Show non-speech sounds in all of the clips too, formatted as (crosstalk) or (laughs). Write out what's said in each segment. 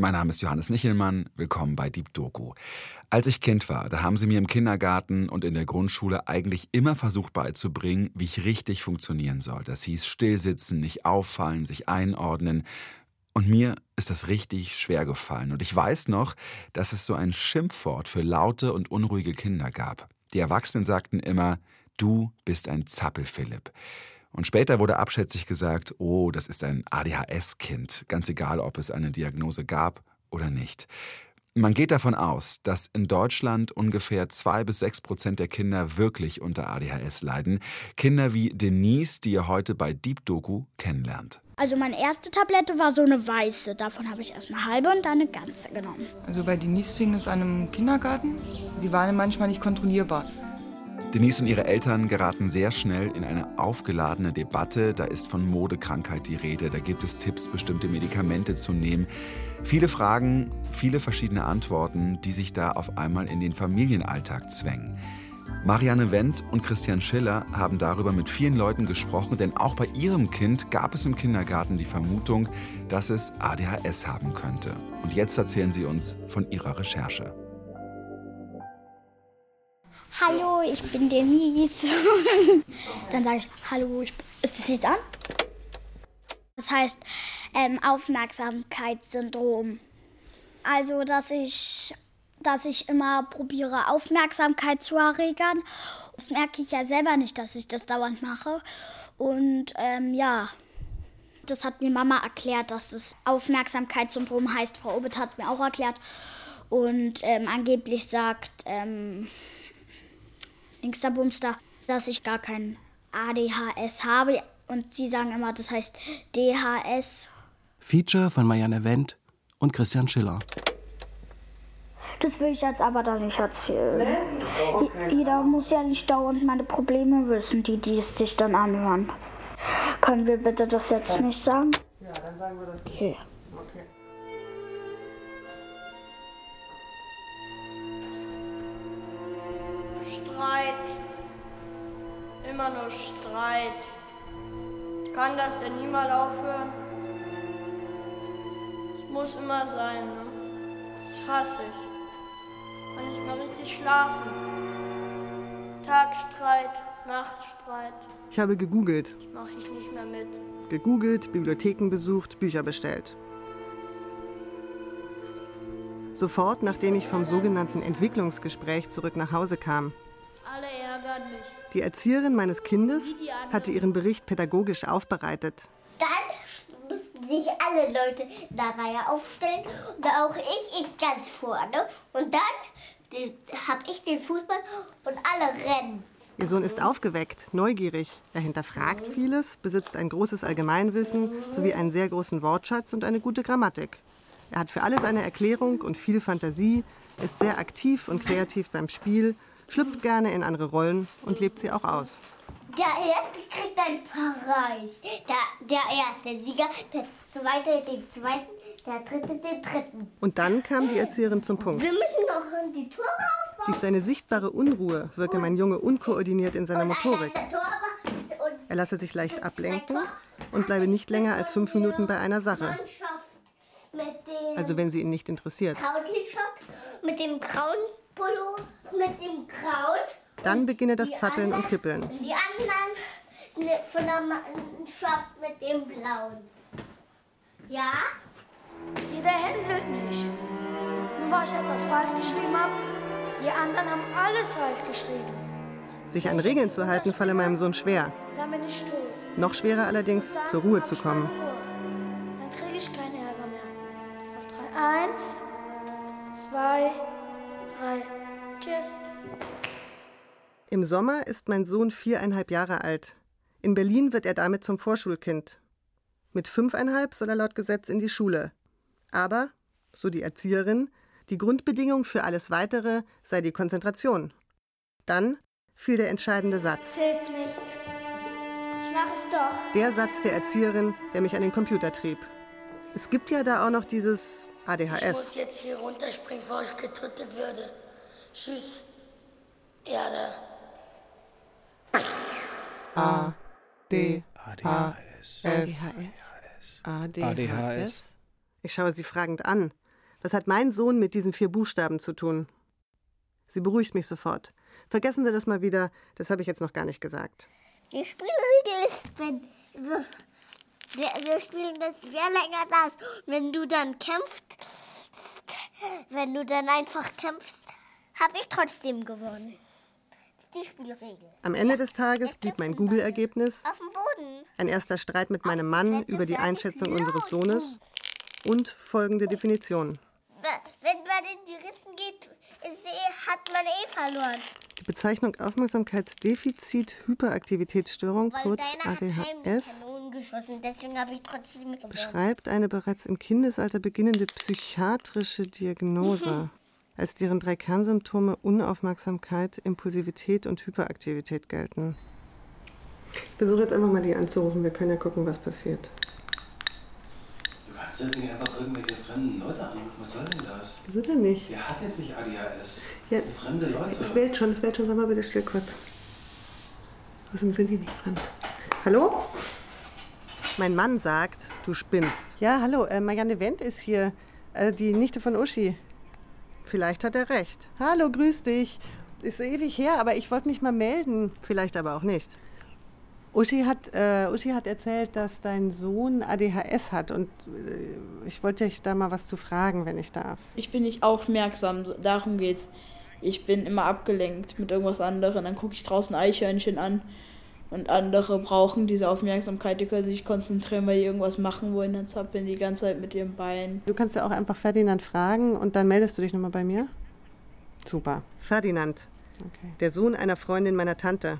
Mein Name ist Johannes Nichelmann. Willkommen bei Deep Doku. Als ich Kind war, da haben sie mir im Kindergarten und in der Grundschule eigentlich immer versucht beizubringen, wie ich richtig funktionieren soll. Das hieß stillsitzen, nicht auffallen, sich einordnen. Und mir ist das richtig schwer gefallen. Und ich weiß noch, dass es so ein Schimpfwort für laute und unruhige Kinder gab. Die Erwachsenen sagten immer, du bist ein Zappel, Philipp. Und später wurde abschätzig gesagt, oh, das ist ein ADHS-Kind, ganz egal, ob es eine Diagnose gab oder nicht. Man geht davon aus, dass in Deutschland ungefähr zwei bis sechs Prozent der Kinder wirklich unter ADHS leiden. Kinder wie Denise, die ihr heute bei Deep Doku kennenlernt. Also meine erste Tablette war so eine weiße. Davon habe ich erst eine halbe und dann eine ganze genommen. Also bei Denise fing es an im Kindergarten. Sie waren manchmal nicht kontrollierbar. Denise und ihre Eltern geraten sehr schnell in eine aufgeladene Debatte. Da ist von Modekrankheit die Rede, da gibt es Tipps, bestimmte Medikamente zu nehmen. Viele Fragen, viele verschiedene Antworten, die sich da auf einmal in den Familienalltag zwängen. Marianne Wendt und Christian Schiller haben darüber mit vielen Leuten gesprochen, denn auch bei ihrem Kind gab es im Kindergarten die Vermutung, dass es ADHS haben könnte. Und jetzt erzählen sie uns von ihrer Recherche. Hallo, ich bin Denise. (laughs) Dann sage ich, hallo, ich, ist das jetzt an? Das heißt ähm, Aufmerksamkeitssyndrom. Also, dass ich, dass ich immer probiere, Aufmerksamkeit zu erregern. Das merke ich ja selber nicht, dass ich das dauernd mache. Und ähm, ja, das hat mir Mama erklärt, dass das Aufmerksamkeitssyndrom heißt. Frau Obit hat es mir auch erklärt. Und ähm, angeblich sagt ähm, Linkster Bumster, dass ich gar kein ADHS habe. Und sie sagen immer, das heißt DHS. Feature von Marianne Wendt und Christian Schiller. Das will ich jetzt aber da nicht erzählen. Jeder muss ja nicht dauernd meine Probleme wissen, die, die es sich dann anhören. Können wir bitte das jetzt nicht sagen? Ja, dann sagen wir das. Okay. Immer nur Streit. Kann das denn nie mal aufhören? Es muss immer sein, ne? Das hasse ich. Kann nicht mehr richtig schlafen. Tagstreit, Nachtstreit. Ich habe gegoogelt. Das mache ich nicht mehr mit. Gegoogelt, Bibliotheken besucht, Bücher bestellt. Sofort, nachdem ich vom sogenannten Entwicklungsgespräch zurück nach Hause kam. Die Erzieherin meines Kindes hatte ihren Bericht pädagogisch aufbereitet. Dann mussten sich alle Leute in der Reihe aufstellen und auch ich, ich ganz vorne. Und dann habe ich den Fußball und alle rennen. Ihr Sohn ist aufgeweckt, neugierig. Er hinterfragt vieles, besitzt ein großes Allgemeinwissen sowie einen sehr großen Wortschatz und eine gute Grammatik. Er hat für alles eine Erklärung und viel Fantasie, ist sehr aktiv und kreativ beim Spiel, schlüpft gerne in andere Rollen und lebt sie auch aus. Der Erste kriegt einen Preis. Der, der Erste Sieger, der Zweite den Zweiten, der Dritte den Dritten. Und dann kam die Erzieherin zum Punkt. Wir müssen noch die Tore aufbauen. Durch seine sichtbare Unruhe wirke mein Junge unkoordiniert in seiner Motorik. Er lasse sich leicht ablenken und bleibe nicht länger als fünf Minuten bei einer Sache. Also wenn sie ihn nicht interessiert. mit dem grauen Pullo, mit dem grauen. Dann beginne das Zappeln und anderen- Kippeln. Die anderen ne- von der Mannschaft mit dem blauen. Ja? Jeder hänselt nicht. Nur weil ich etwas falsch geschrieben habe, die anderen haben alles falsch geschrieben. Sich an Regeln zu halten, falle meinem Sohn schwer. Dann bin ich tot. Noch schwerer allerdings, zur Ruhe zu kommen. Dann kriege ich keinen Ärger mehr. Auf drei. Eins, zwei, drei. Tschüss. Im Sommer ist mein Sohn viereinhalb Jahre alt. In Berlin wird er damit zum Vorschulkind. Mit fünfeinhalb soll er laut Gesetz in die Schule. Aber, so die Erzieherin, die Grundbedingung für alles Weitere sei die Konzentration. Dann fiel der entscheidende Satz. Hilft nichts. Ich mach es doch. Der Satz der Erzieherin, der mich an den Computer trieb. Es gibt ja da auch noch dieses Ich muss ADHS. jetzt hier runterspringen, bevor ich getötet würde. Tschüss, Erde. A, D, ADHS. S, ADHS. ADHS. Ich schaue sie fragend an. Was hat mein Sohn mit diesen vier Buchstaben zu tun? Sie beruhigt mich sofort. Vergessen Sie das mal wieder, das habe ich jetzt noch gar nicht gesagt. Die Spielregel ist, wenn wir, wir spielen das wer länger das. Wenn du dann kämpfst, wenn du dann einfach kämpfst, habe ich trotzdem gewonnen. Das ist die Spielregel. Am Ende des Tages blieb mein Google-Ergebnis Auf dem Boden. ein erster Streit mit meinem Mann über die Einschätzung unseres Sohnes und folgende Definition. Wenn man in die Rissen geht, eh, hat man eh verloren. Die Bezeichnung Aufmerksamkeitsdefizit Hyperaktivitätsstörung, Weil kurz ADHS, beschreibt eine bereits im Kindesalter beginnende psychiatrische Diagnose, (laughs) als deren drei Kernsymptome Unaufmerksamkeit, Impulsivität und Hyperaktivität gelten. Ich versuche jetzt einfach mal die anzurufen, wir können ja gucken, was passiert. Du kannst jetzt nicht einfach irgendwelche fremden Leute anrufen. Was soll denn das? Wieso denn nicht? Der hat jetzt nicht ADHS. Ja, Das sind fremde Leute. Es wählt schon, es wählt schon, sag mal bitte still kurz. Außerdem sind die nicht fremd. Hallo? Mein Mann sagt, du spinnst. Ja, hallo, äh, Marianne Wendt ist hier, äh, die Nichte von Uschi. Vielleicht hat er recht. Hallo, grüß dich. Ist ewig her, aber ich wollte mich mal melden. Vielleicht aber auch nicht. Uschi hat, äh, Uschi hat erzählt, dass dein Sohn ADHS hat und äh, ich wollte dich da mal was zu fragen, wenn ich darf. Ich bin nicht aufmerksam, darum geht's. Ich bin immer abgelenkt mit irgendwas anderem. Dann gucke ich draußen Eichhörnchen an. Und andere brauchen diese Aufmerksamkeit, die können sich konzentrieren, weil die irgendwas machen wollen. Dann zappeln die ganze Zeit mit ihren Beinen. Du kannst ja auch einfach Ferdinand fragen und dann meldest du dich nochmal bei mir. Super. Ferdinand, der Sohn einer Freundin meiner Tante.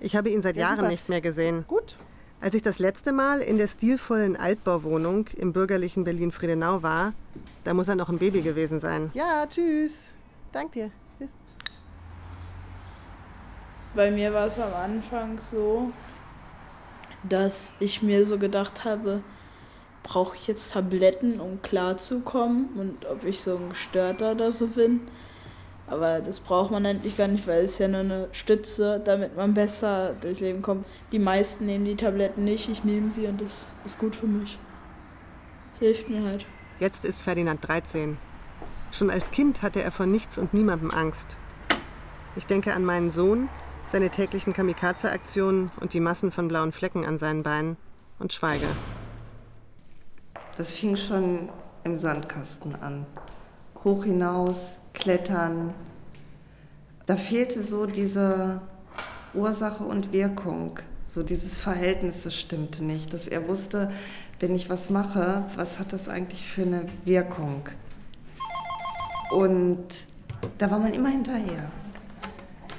Ich habe ihn seit Ja, Jahren super. nicht mehr gesehen. Gut. Als ich das letzte Mal in der stilvollen Altbauwohnung im bürgerlichen Berlin-Friedenau war, da muss er noch ein Baby gewesen sein. Ja, tschüss. Dank dir. Bei mir war es am Anfang so, dass ich mir so gedacht habe, brauche ich jetzt Tabletten, um klarzukommen und ob ich so ein Gestörter oder so bin. Aber das braucht man eigentlich gar nicht, weil es ja nur eine Stütze, damit man besser durchs Leben kommt. Die meisten nehmen die Tabletten nicht, ich nehme sie und das ist gut für mich. Das hilft mir halt. Jetzt ist Ferdinand 13. Schon als Kind hatte er vor nichts und niemandem Angst. Ich denke an meinen Sohn, seine täglichen Kamikaze-Aktionen und die Massen von blauen Flecken an seinen Beinen und schweige. Das fing schon im Sandkasten an. Hoch hinaus, klettern. Da fehlte so diese Ursache und Wirkung. So dieses Verhältnis, das stimmte nicht. Dass er wusste, wenn ich was mache, was hat das eigentlich für eine Wirkung? Und da war man immer hinterher.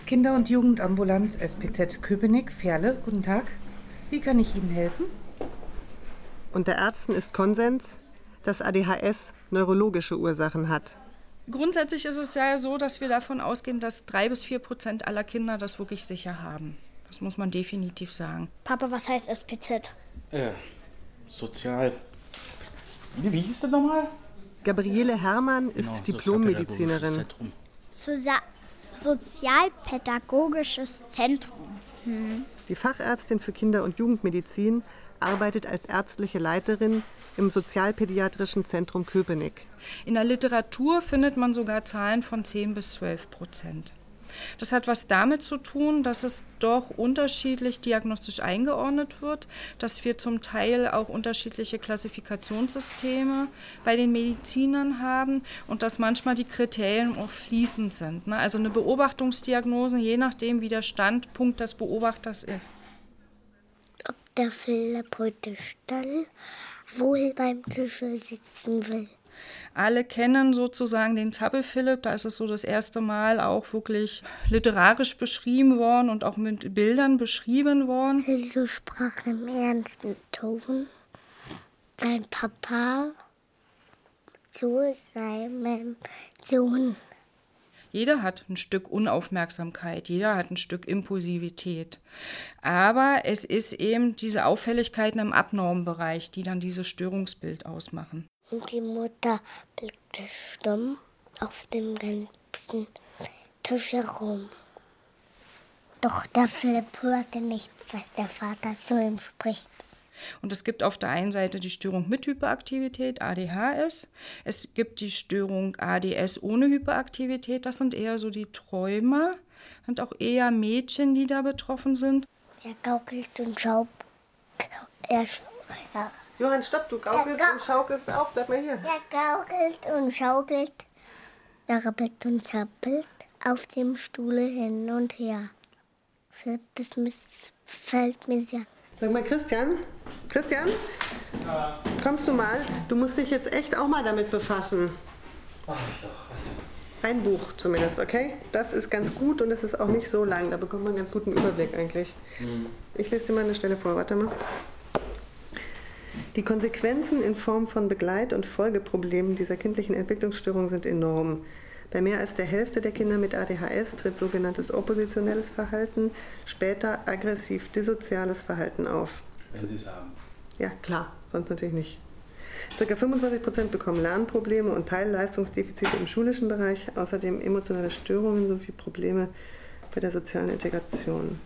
Kinder- und Jugendambulanz SPZ Köpenick, Ferle, guten Tag. Wie kann ich Ihnen helfen? Unter Ärzten ist Konsens, dass ADHS neurologische Ursachen hat. Grundsätzlich ist es ja so, dass wir davon ausgehen, dass drei bis vier Prozent aller Kinder das wirklich sicher haben. Das muss man definitiv sagen. Papa, was heißt SPZ? Äh, sozial. Wie, wie hieß das nochmal? Gabriele Herrmann ist Genau, Diplommedizinerin. Sozialpädagogisches Zentrum. Hm. Die Fachärztin für Kinder- und Jugendmedizin arbeitet als ärztliche Leiterin im Sozialpädiatrischen Zentrum Köpenick. In der Literatur findet man sogar Zahlen von 10 bis 12 Prozent. Das hat was damit zu tun, dass es doch unterschiedlich diagnostisch eingeordnet wird, dass wir zum Teil auch unterschiedliche Klassifikationssysteme bei den Medizinern haben und dass manchmal die Kriterien auch fließend sind. ne? Also eine Beobachtungsdiagnose, je nachdem, wie der Standpunkt des Beobachters ist. Ob der Philipp heute Stall wohl beim Tische sitzen will. Alle kennen sozusagen den Zappel-Philipp, da ist es so das erste Mal auch wirklich literarisch beschrieben worden und auch mit Bildern beschrieben worden. Hilde sprach im ernsten Ton. Sein Papa zu seinem Sohn. Jeder hat ein Stück Unaufmerksamkeit, jeder hat ein Stück Impulsivität. Aber es ist eben diese Auffälligkeiten im Abnormbereich, die dann dieses Störungsbild ausmachen. Und die Mutter blickte stumm auf dem ganzen Tisch herum. Doch der Philipp hörte nicht, was der Vater zu ihm spricht. Und es gibt auf der einen Seite die Störung mit Hyperaktivität, ADHS. Es gibt die Störung ADS ohne Hyperaktivität. Das sind eher so die Träumer. Sind auch eher Mädchen, die da betroffen sind. Er gaukelt und schaut. Er, ja. Johann, stopp, du gaukelst Ja, und schaukelst auf. Bleib mal hier. er gaukelt und schaukelt. Er rappelt und zappelt auf dem Stuhle hin und her. Das miss- fällt mir sehr. Sag mal, Christian. Christian? Kommst du mal? Du musst dich jetzt echt auch mal damit befassen. Mach ich doch. Was denn? Ein Buch zumindest, okay? Das ist ganz gut und es ist auch nicht so lang. Da bekommt man einen ganz guten Überblick eigentlich. Ich lese dir mal eine Stelle vor. Warte mal. Die Konsequenzen in Form von Begleit- und Folgeproblemen dieser kindlichen Entwicklungsstörung sind enorm. Bei mehr als der Hälfte der Kinder mit ADHS tritt sogenanntes oppositionelles Verhalten, später aggressiv-dissoziales Verhalten auf. Wenn Sie es haben. Ja, klar, sonst natürlich nicht. Circa 25 Prozent bekommen Lernprobleme und Teilleistungsdefizite im schulischen Bereich, außerdem emotionale Störungen sowie Probleme bei der sozialen Integration.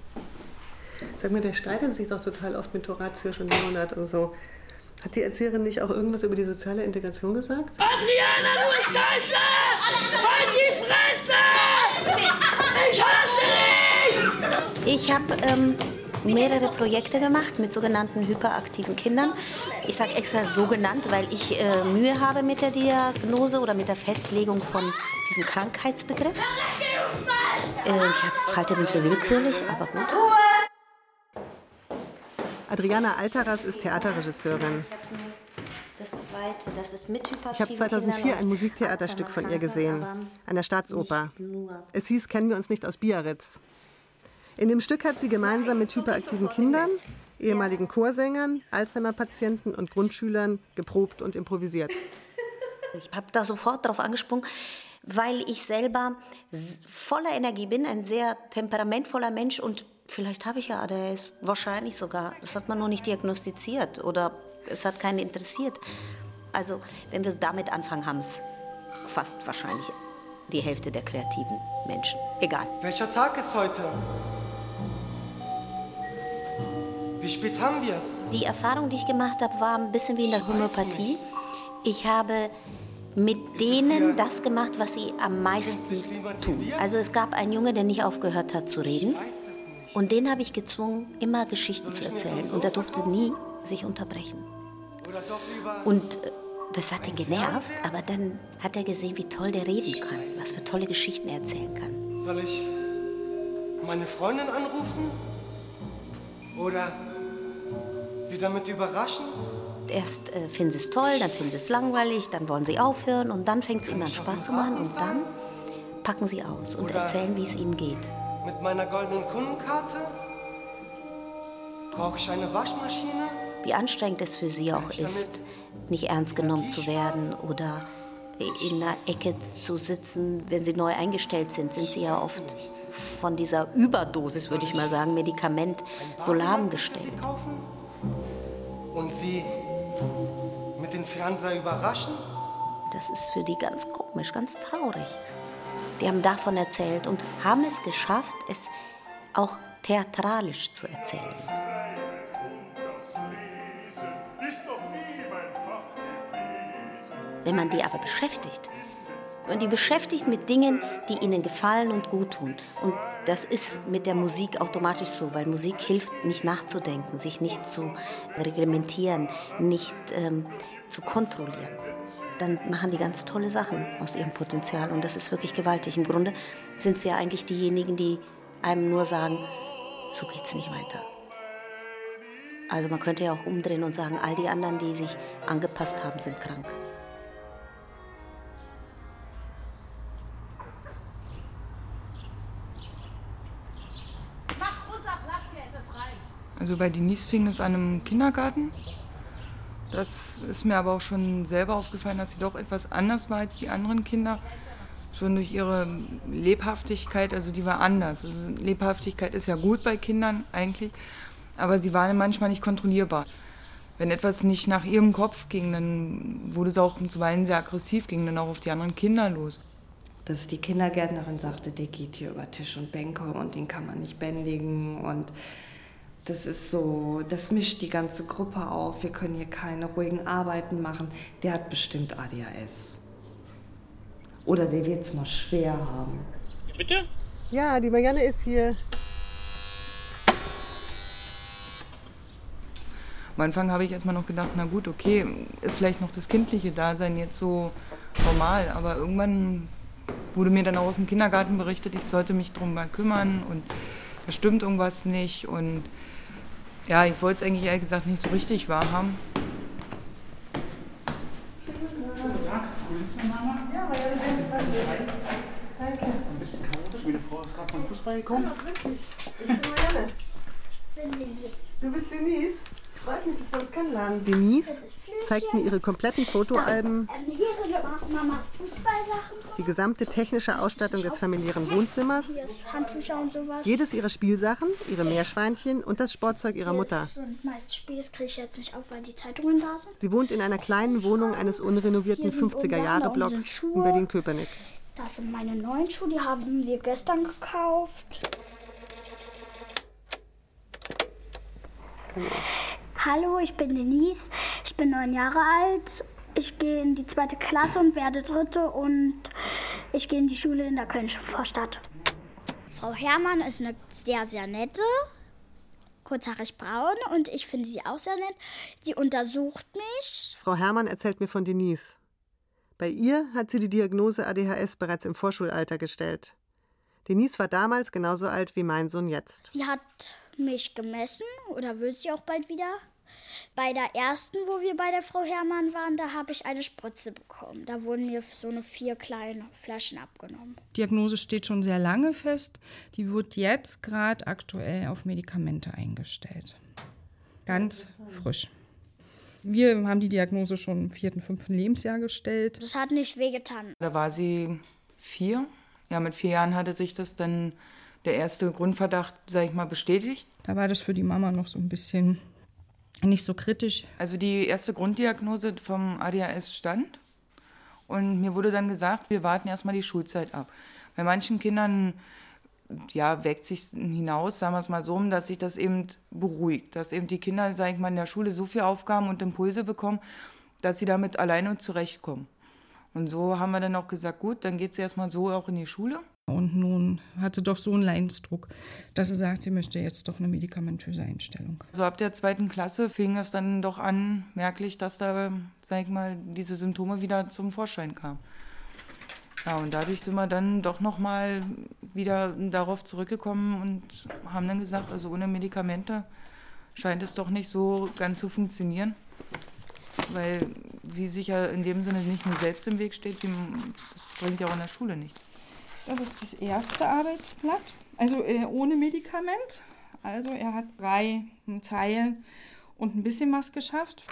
Sag mal, der streitet sich doch total oft mit Horatius und Leonard und so. Hat die Erzieherin nicht auch irgendwas über die soziale Integration gesagt? Adriana, du Scheiße! Halt die Fresse! Ich hasse dich! Ich habe ähm, mehrere Projekte gemacht mit sogenannten hyperaktiven Kindern. Ich sage extra so genannt, weil ich äh, Mühe habe mit der Diagnose oder mit der Festlegung von diesem Krankheitsbegriff. Äh, ich halte den für willkürlich, aber gut. Adriana Altaras ist Theaterregisseurin. Ich habe 2004 ein Musiktheaterstück von ihr gesehen, an der Staatsoper. Es hieß Kennen wir uns nicht aus Biarritz. In dem Stück hat sie gemeinsam mit hyperaktiven Kindern, ehemaligen Chorsängern, Alzheimer-Patienten und Grundschülern geprobt und improvisiert. (laughs) Ich habe da sofort drauf angesprungen, weil ich selber voller Energie bin, ein sehr temperamentvoller Mensch und vielleicht habe ich ja ADHS, wahrscheinlich sogar. Das hat man noch nicht diagnostiziert oder es hat keinen interessiert. Also, wenn wir damit anfangen, haben es fast wahrscheinlich die Hälfte der kreativen Menschen. Egal. Welcher Tag ist heute? Wie spät haben wir es? Die Erfahrung, die ich gemacht habe, war ein bisschen wie in der Homöopathie. Ich habe mit denen das gemacht, was sie am meisten tun. Also es gab einen Junge, der nicht aufgehört hat zu reden. Und den habe ich gezwungen, immer Geschichten zu erzählen. Und er durfte nie sich unterbrechen. Und äh, das hat ihn genervt, aber dann hat er gesehen, wie toll der reden kann, was für tolle Geschichten er erzählen kann. Soll ich meine Freundin anrufen? Oder sie damit überraschen? Erst äh, finden sie es toll, dann finden sie es langweilig, dann wollen sie aufhören und dann fängt es ihnen an Spaß zu machen und dann packen sie aus und erzählen, wie es ihnen geht. Mit meiner goldenen Kundenkarte? Brauche ich eine Waschmaschine? Wie anstrengend es für sie auch ist, nicht ernst genommen zu werden oder in einer Ecke zu sitzen. Wenn sie neu eingestellt sind, sind sie ja oft von dieser Überdosis, würde ich mal sagen, Medikament so lahmgestellt. Und sie mit dem Fernseher überraschen? Das ist für die ganz komisch, ganz traurig. Die haben davon erzählt und haben es geschafft, es auch theatralisch zu erzählen. Wenn man die aber beschäftigt, und die beschäftigt mit Dingen, die ihnen gefallen und gut tun. Und das ist mit der Musik automatisch so, weil Musik hilft, nicht nachzudenken, sich nicht zu reglementieren, nicht ähm, zu kontrollieren. Dann machen die ganz tolle Sachen aus ihrem Potenzial und das ist wirklich gewaltig. Im Grunde sind sie ja eigentlich diejenigen, die einem nur sagen, so geht's nicht weiter. Also man könnte ja auch umdrehen und sagen, all die anderen, die sich angepasst haben, sind krank. Also bei Denise fing es an im Kindergarten. Das ist mir aber auch schon selber aufgefallen, dass sie doch etwas anders war als die anderen Kinder. Schon durch ihre Lebhaftigkeit, also die war anders. Also Lebhaftigkeit ist ja gut bei Kindern eigentlich, aber sie waren manchmal nicht kontrollierbar. Wenn etwas nicht nach ihrem Kopf ging, dann wurde es auch zuweilen sehr aggressiv, ging dann auch auf die anderen Kinder los. Dass die Kindergärtnerin sagte, der geht hier über Tisch und Bänke und den kann man nicht bändigen. Und Das ist so, das mischt die ganze Gruppe auf. Wir können hier keine ruhigen Arbeiten machen. Der hat bestimmt ADHS. Oder der wird es mal schwer haben. Bitte? Ja, die Marianne ist hier. Am Anfang habe ich erstmal noch gedacht, na gut, okay, ist vielleicht noch das kindliche Dasein jetzt so normal, aber irgendwann wurde mir dann auch aus dem Kindergarten berichtet, ich sollte mich darum mal kümmern und da stimmt irgendwas nicht und ja, ich wollte es eigentlich ehrlich gesagt nicht so richtig wahrhaben. Guten Tag, grüß mich, Mama. Ja, Marianne, danke. Ein bisschen chaotisch, meine Frau ist gerade vom Fußball gekommen. Ja, dich. Ich bin Marianne. Ich bin Denise. Du bist Denise? Freut mich, dass wir uns kennenlernen. Denise zeigt mir ihre kompletten Fotoalben, Ähm, hier sind Mamas Fußballsachen. die gesamte technische Ausstattung des familiären Wohnzimmers, jedes ihrer Spielsachen, ihre Meerschweinchen und das Sportzeug ihrer Mutter. Sie wohnt in einer kleinen Wohnung eines unrenovierten Hier sind unter anderem 50er-Jahre-Blocks Schuhe. in Berlin-Köpenick. Das sind meine neuen Schuhe, die haben wir gestern gekauft. Hallo, ich bin Denise. Ich bin neun Jahre alt. Ich gehe in die zweite Klasse und werde dritte und ich gehe in die Schule in der Kölnischen Vorstadt. Frau Herrmann ist eine sehr, sehr nette, kurzhaarig braun und ich finde sie auch sehr nett. Sie untersucht mich. Frau Herrmann erzählt mir von Denise. Bei ihr hat sie die Diagnose ADHS bereits im Vorschulalter gestellt. Denise war damals genauso alt wie mein Sohn jetzt. Sie hat mich gemessen oder wird sie auch bald wieder. Bei der ersten, wo wir bei der Frau Herrmann waren, da habe ich eine Spritze bekommen. Da wurden mir so eine vier kleine Flaschen abgenommen. Diagnose steht schon sehr lange fest. Die wird jetzt gerade aktuell auf Medikamente eingestellt. Ganz frisch. Wir haben die Diagnose schon im vierten, fünften Lebensjahr gestellt. Das hat nicht wehgetan. Da war sie vier. Ja, mit vier Jahren hatte sich das dann der erste Grundverdacht, sag ich mal, bestätigt. Da war das für die Mama noch so ein bisschen nicht so kritisch. Also die erste Grunddiagnose vom ADHS stand und mir wurde dann gesagt, wir warten erstmal die Schulzeit ab. Bei manchen Kindern ja, wägt sich hinaus, sagen wir es mal so, dass sich das eben beruhigt, dass eben die Kinder, sage ich mal, in der Schule so viele Aufgaben und Impulse bekommen, dass sie damit alleine zurechtkommen. Und so haben wir dann auch gesagt, gut, dann geht sie erstmal so auch in die Schule. Und nun hatte doch so einen Leidensdruck, dass sie sagt, sie möchte jetzt doch eine medikamentöse Einstellung. So ab der zweiten Klasse fing es dann doch an, merklich, dass da, sag ich mal, diese Symptome wieder zum Vorschein kamen. Ja, und dadurch sind wir dann doch nochmal wieder darauf zurückgekommen und haben dann gesagt, also ohne Medikamente scheint es doch nicht so ganz zu funktionieren, weil sie sich ja in dem Sinne nicht nur selbst im Weg steht, sie, das bringt ja auch in der Schule nichts. Das ist das erste Arbeitsblatt, also äh, ohne Medikament. Also er hat drei Zeilen und ein bisschen was geschafft.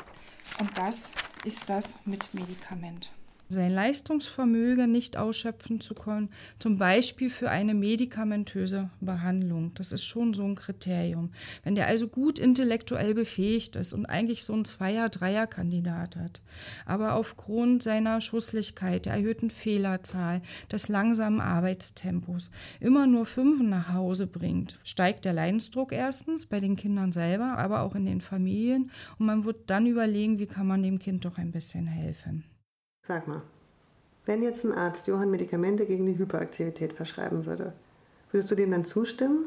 Und das ist das mit Medikament. Sein Leistungsvermögen nicht ausschöpfen zu können, zum Beispiel für eine medikamentöse Behandlung. Das ist schon so ein Kriterium. Wenn der also gut intellektuell befähigt ist und eigentlich so ein Zweier-, Dreier-Kandidat hat, aber aufgrund seiner Schusslichkeit, der erhöhten Fehlerzahl, des langsamen Arbeitstempos immer nur Fünfen nach Hause bringt, steigt der Leidensdruck erstens bei den Kindern selber, aber auch in den Familien und man wird dann überlegen, wie kann man dem Kind doch ein bisschen helfen. Sag mal, wenn jetzt ein Arzt Johann Medikamente gegen die Hyperaktivität verschreiben würde, würdest du dem dann zustimmen?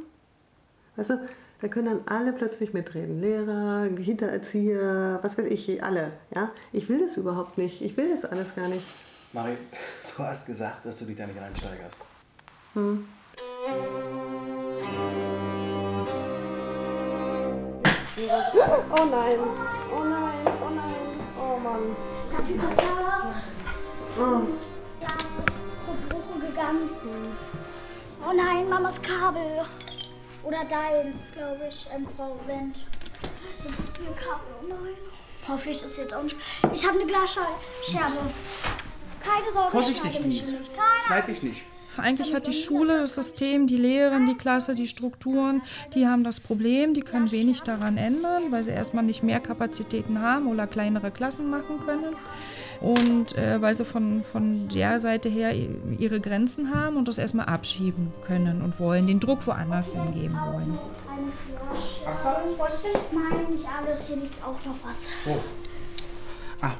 Also, da können dann alle plötzlich mitreden. Lehrer, Kita-Erzieher, was weiß ich, alle. Ja? Ich will das überhaupt nicht. Ich will das alles gar nicht. Mari, (laughs) du hast gesagt, dass du dich da nicht reinsteigerst. Hm. Oh nein, oh nein, oh nein, oh Mann. Oh. Das ist zur Bruche gegangen. Oh nein, Mamas Kabel. Oder deins, glaube ich, ähm, Frau Wendt. Das ist ihr Kabel. Oh nein. Hoffentlich ist es jetzt auch nicht. Ich habe eine Glasscherbe. Keine Sorge, Vorsichtig, Mies. Schneid dich nicht. Eigentlich hat die Schule, das System, die Lehrerin, die Klasse, die Strukturen, die haben das Problem, die können wenig daran ändern, weil sie erstmal nicht mehr Kapazitäten haben oder kleinere Klassen machen können. Und äh, weil sie von, von der Seite her ihre Grenzen haben und das erstmal abschieben können und wollen, den Druck woanders hingeben wollen. Was war das, Bäuschen? Nein, nicht alles, hier liegt auch noch was. Oh. Ah.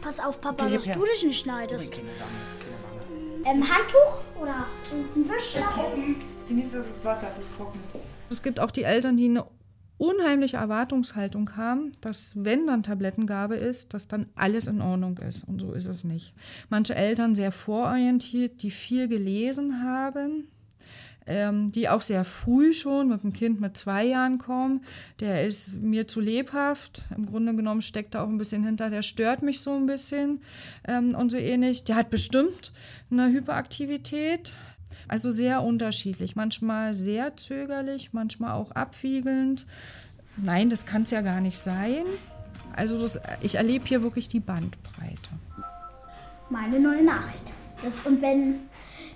Pass auf, Papa, dass her. du dich nicht schneidest. Keine Dame, Ähm, Handtuch oder ein? Genieß das Wasser, das trocken. Es gibt auch die Eltern, die eine unheimliche Erwartungshaltung haben, dass wenn dann Tablettengabe ist, dass dann alles in Ordnung ist. Und so ist es nicht. Manche Eltern sehr vororientiert, die viel gelesen haben, ähm, die auch sehr früh schon mit dem Kind mit zwei Jahren kommen. Der ist mir zu lebhaft. Im Grunde genommen steckt da auch ein bisschen hinter. Der stört mich so ein bisschen ähm, und so ähnlich. Der hat bestimmt eine Hyperaktivität. Also sehr unterschiedlich. Manchmal sehr zögerlich, manchmal auch abwiegelnd. Nein, das kann es ja gar nicht sein. Also das, ich erlebe hier wirklich die Bandbreite. Meine neue Nachricht. Das, und wenn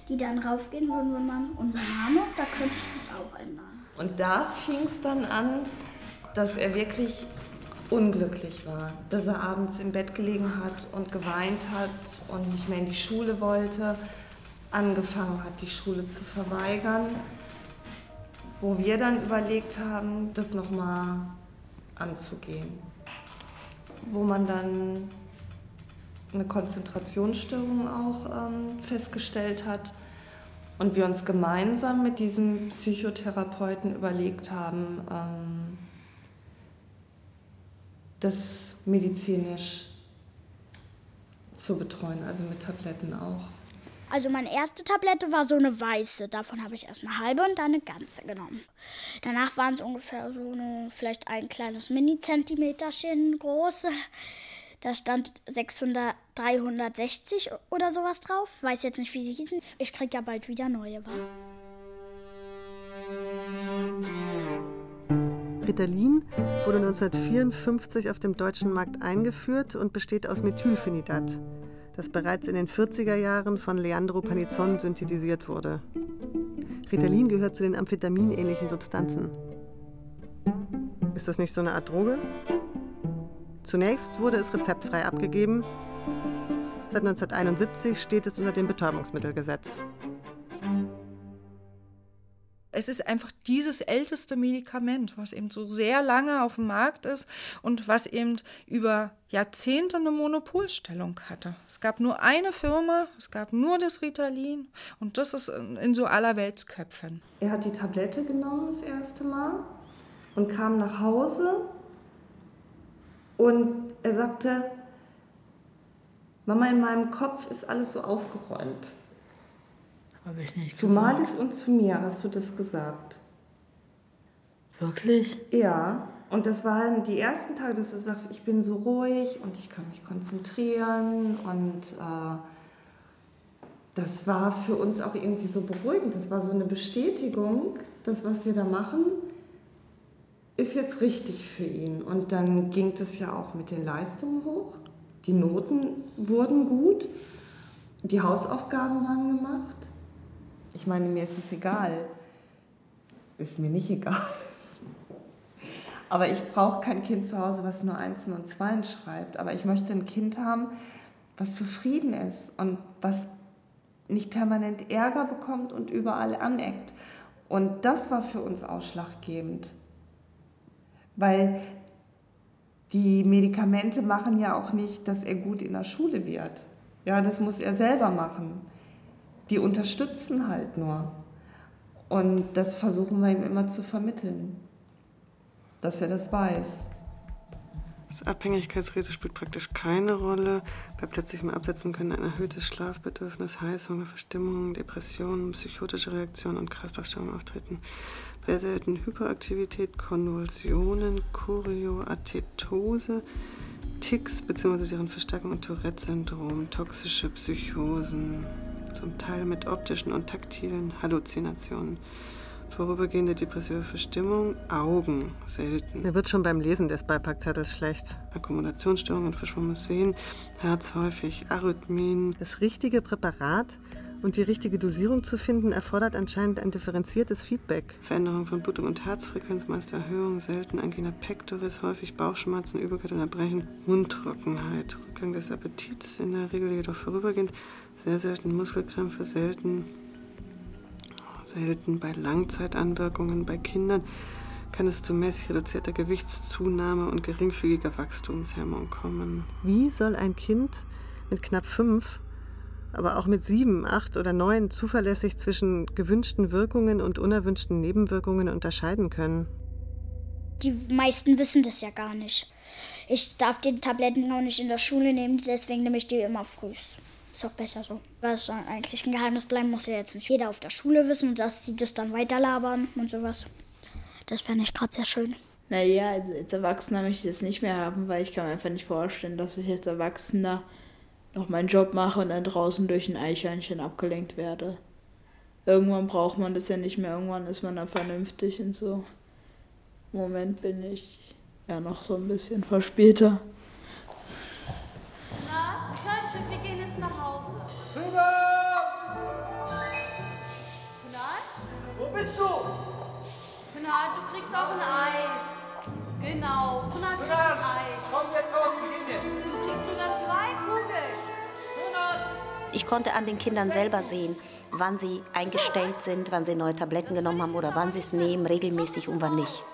die dann raufgehen würden, wenn man unser Name, da könnte ich das auch ändern. Und da fing es dann an, dass er wirklich unglücklich war, dass er abends im Bett gelegen hat und geweint hat und nicht mehr in die Schule wollte, angefangen hat, die Schule zu verweigern, wo wir dann überlegt haben, das nochmal anzugehen, wo man dann eine Konzentrationsstörung auch ähm, festgestellt hat und wir uns gemeinsam mit diesem Psychotherapeuten überlegt haben, ähm, das medizinisch zu betreuen, also mit Tabletten auch. Also meine erste Tablette war so eine weiße. Davon habe ich erst eine halbe und dann eine ganze genommen. Danach waren es ungefähr so eine, vielleicht ein kleines Mini-Zentimeterchen große. Da stand 600, 360 oder sowas drauf. Weiß jetzt nicht, wie sie hießen. Ich krieg ja bald wieder neue. Wa? Ritalin wurde 1954 auf dem deutschen Markt eingeführt und besteht aus Methylphenidat, das bereits in den 40er Jahren von Leandro Panizon synthetisiert wurde. Ritalin gehört zu den Amphetamin-ähnlichen Substanzen. Ist das nicht so eine Art Droge? Zunächst wurde es rezeptfrei abgegeben. Seit 1971 steht es unter dem Betäubungsmittelgesetz. Es ist einfach dieses älteste Medikament, was eben so sehr lange auf dem Markt ist und was eben über Jahrzehnte eine Monopolstellung hatte. Es gab nur eine Firma, es gab nur das Ritalin und das ist in, in so aller Weltsköpfen. Er hat die Tablette genommen das erste Mal und kam nach Hause und er sagte, Mama, in meinem Kopf ist alles so aufgeräumt. Habe ich nicht Zu gesagt. Malis und zu mir hast du das gesagt. Wirklich? Ja, und das waren die ersten Tage, dass du sagst, ich bin so ruhig und ich kann mich konzentrieren und äh, das war für uns auch irgendwie so beruhigend. Das war so eine Bestätigung, das, was wir da machen, ist jetzt richtig für ihn. Und dann ging es ja auch mit den Leistungen hoch. Die Noten wurden gut, die Hausaufgaben waren gemacht. Ich meine, mir ist es egal. Ist mir nicht egal. Aber ich brauche kein Kind zu Hause, was nur Einsen und Zweien schreibt. Aber ich möchte ein Kind haben, was zufrieden ist und was nicht permanent Ärger bekommt und überall aneckt. Und das war für uns ausschlaggebend. Weil die Medikamente machen ja auch nicht, dass er gut in der Schule wird. Ja, das muss er selber machen. Die unterstützen halt nur. Und das versuchen wir ihm immer zu vermitteln, dass er das weiß. Das Abhängigkeitsrisiko spielt praktisch keine Rolle. Bei plötzlichem Absetzen können ein erhöhtes Schlafbedürfnis, Heißhunger, Verstimmungen, Depressionen, psychotische Reaktionen und Kreislaufstörungen auftreten. Bei selten Hyperaktivität, Konvulsionen, Chorioatetose, Tics bzw. deren Verstärkung und Tourette-Syndrom, toxische Psychosen, zum Teil mit optischen und taktilen Halluzinationen. Vorübergehende depressive Verstimmung, Augen, selten. Mir wird schon beim Lesen des Beipackzettels schlecht. Akkumulationsstörungen, verschwommenes Sehen, Herz häufig, Arrhythmien. Das richtige Präparat Und die richtige Dosierung zu finden, erfordert anscheinend ein differenziertes Feedback. Veränderung von Blutung und Herzfrequenz, meist Erhöhung, selten Angina pectoris, häufig Bauchschmerzen, Übelkeit und Erbrechen, Mundtrockenheit, Rückgang des Appetits, in der Regel jedoch vorübergehend, sehr selten Muskelkrämpfe, selten, selten bei Langzeitanwirkungen bei Kindern kann es zu mäßig reduzierter Gewichtszunahme und geringfügiger Wachstumshemmung kommen. Wie soll ein Kind mit knapp fünf aber auch mit sieben, acht oder neun zuverlässig zwischen gewünschten Wirkungen und unerwünschten Nebenwirkungen unterscheiden können. Die meisten wissen das ja gar nicht. Ich darf die Tabletten auch nicht in der Schule nehmen, deswegen nehme ich die immer früh. Ist auch besser so. Was soll eigentlich ein Geheimnis bleiben, muss ja jetzt nicht jeder auf der Schule wissen, dass sie das dann weiterlabern und sowas. Das fände ich gerade sehr schön. Naja, als Erwachsener möchte ich das nicht mehr haben, weil ich kann mir einfach nicht vorstellen, dass ich als Erwachsener noch meinen Job mache und dann draußen durch ein Eichhörnchen abgelenkt werde. Irgendwann braucht man das ja nicht mehr, irgendwann ist man dann vernünftig und so. Im Moment bin ich ja noch so ein bisschen verspielter. Na, Schöttchen, wir gehen jetzt nach Hause. Rüber! Kunal? Wo bist du? Kunal, du kriegst auch ein Eis. Genau, Kunal kriegt ein Eis. komm jetzt raus, wir gehen jetzt. Ich konnte an den Kindern selber sehen, wann sie eingestellt sind, wann sie neue Tabletten genommen haben oder wann sie es nehmen, regelmäßig und wann nicht.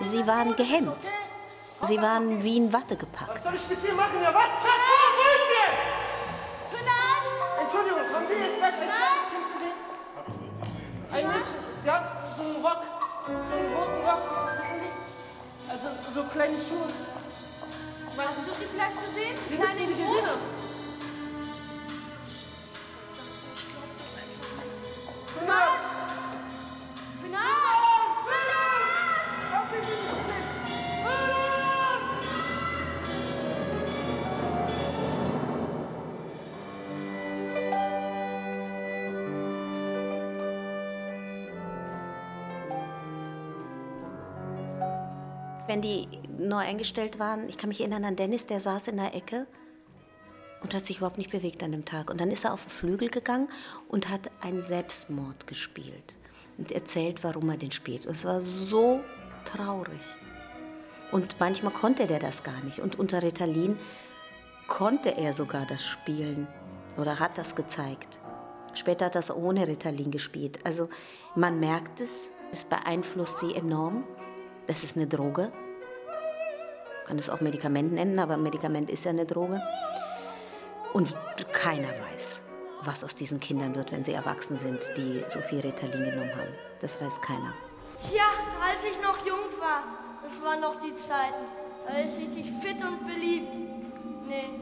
Sie waren gehemmt. Sie waren wie in Watte gepackt. Was soll ich mit dir machen? Ja, was? Was? Wo ist ihr? Entschuldigung, haben Sie irgendwelche ein kleines Kind gesehen? Ein Mädchen, sie hat so einen Rock, so einen roten Rock, wissen Sie? Also so kleine Schuhe. Hast du sie vielleicht gesehen? Sie sie Große? gesehen haben. Wenn die neu eingestellt waren, ich kann mich erinnern an Dennis, der saß in der Ecke und hat sich überhaupt nicht bewegt an dem Tag. Und dann ist er auf den Flügel gegangen und hat einen Selbstmord gespielt und erzählt, warum er den spielt. Und es war so traurig. Und manchmal konnte der das gar nicht. Und unter Ritalin konnte er sogar das spielen oder hat das gezeigt. Später hat es ohne Ritalin gespielt. Also man merkt es, es beeinflusst sie enorm. Das ist eine Droge. Man kann es auch Medikament nennen, aber Medikament ist ja eine Droge. Und keiner weiß, was aus diesen Kindern wird, wenn sie erwachsen sind, die so viel Ritalin genommen haben. Das weiß keiner. Tja, als ich noch jung war, das waren noch die Zeiten. Da war ich richtig fit und beliebt. Nee,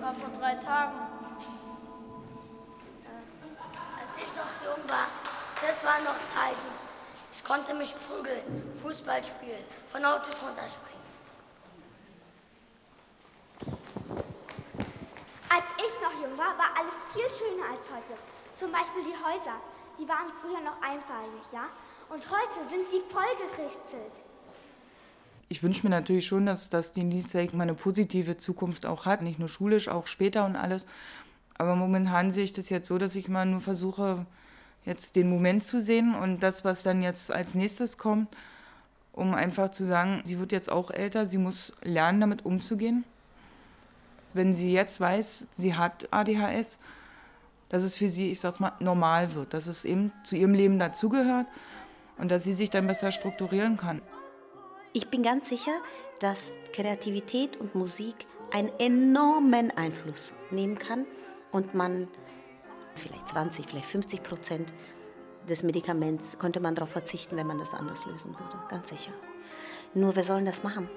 war vor drei Tagen. Als ich noch jung war, das waren noch Zeiten. Ich konnte mich prügeln, Fußball spielen, von Autos runterspringen. Als ich noch jung war, war alles viel schöner als heute. Zum Beispiel die Häuser. Die waren früher noch einfarbig, ja? Und heute sind sie vollgerichtet. Ich wünsche mir natürlich schon, dass, dass die Lisa mal eine positive Zukunft auch hat. Nicht nur schulisch, auch später und alles. Aber momentan sehe ich das jetzt so, dass ich mal nur versuche, jetzt den Moment zu sehen und das, was dann jetzt als nächstes kommt, um einfach zu sagen, sie wird jetzt auch älter, sie muss lernen, damit umzugehen. Wenn sie jetzt weiß, sie hat ADHS, dass es für sie, ich sag's mal, normal wird, dass es eben zu ihrem Leben dazugehört und dass sie sich dann besser strukturieren kann. Ich bin ganz sicher, dass Kreativität und Musik einen enormen Einfluss nehmen kann und man vielleicht 20, vielleicht 50 Prozent des Medikaments könnte man darauf verzichten, wenn man das anders lösen würde. Ganz sicher. Nur wir sollen das machen.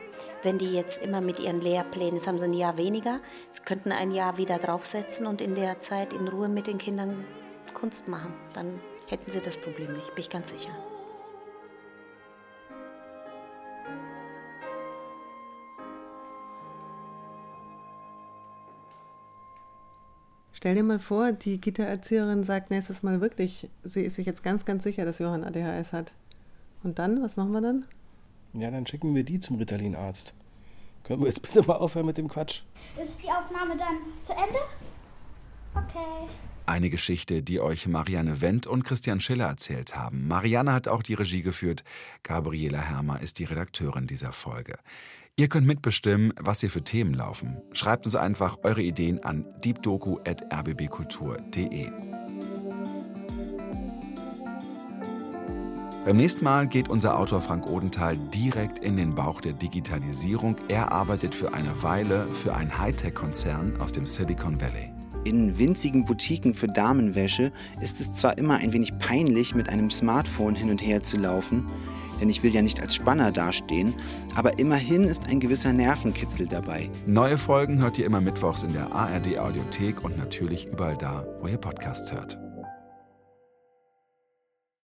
Wenn die jetzt immer mit ihren Lehrplänen, jetzt haben sie ein Jahr weniger, sie könnten ein Jahr wieder draufsetzen und in der Zeit in Ruhe mit den Kindern Kunst machen. Dann hätten sie das Problem nicht, bin ich ganz sicher. Stell dir mal vor, die Kita-Erzieherin sagt nächstes Mal wirklich, sie ist sich jetzt ganz, ganz sicher, dass Johann ADHS hat. Und dann, was machen wir dann? Ja, dann schicken wir die zum Ritalin-Arzt. Können wir jetzt bitte mal aufhören mit dem Quatsch? Ist die Aufnahme dann zu Ende? Okay. Eine Geschichte, die euch Marianne Wendt und Christian Schiller erzählt haben. Marianne hat auch die Regie geführt. Gabriela Hermer ist die Redakteurin dieser Folge. Ihr könnt mitbestimmen, was hier für Themen laufen. Schreibt uns einfach eure Ideen an deepdoku.rbbkultur.de. Beim nächsten Mal geht unser Autor Frank Odenthal direkt in den Bauch der Digitalisierung. Er arbeitet für eine Weile für einen Hightech-Konzern aus dem Silicon Valley. In winzigen Boutiquen für Damenwäsche ist es zwar immer ein wenig peinlich, mit einem Smartphone hin und her zu laufen, denn ich will ja nicht als Spanner dastehen, aber immerhin ist ein gewisser Nervenkitzel dabei. Neue Folgen hört ihr immer mittwochs in der ARD Audiothek und natürlich überall da, wo ihr Podcasts hört.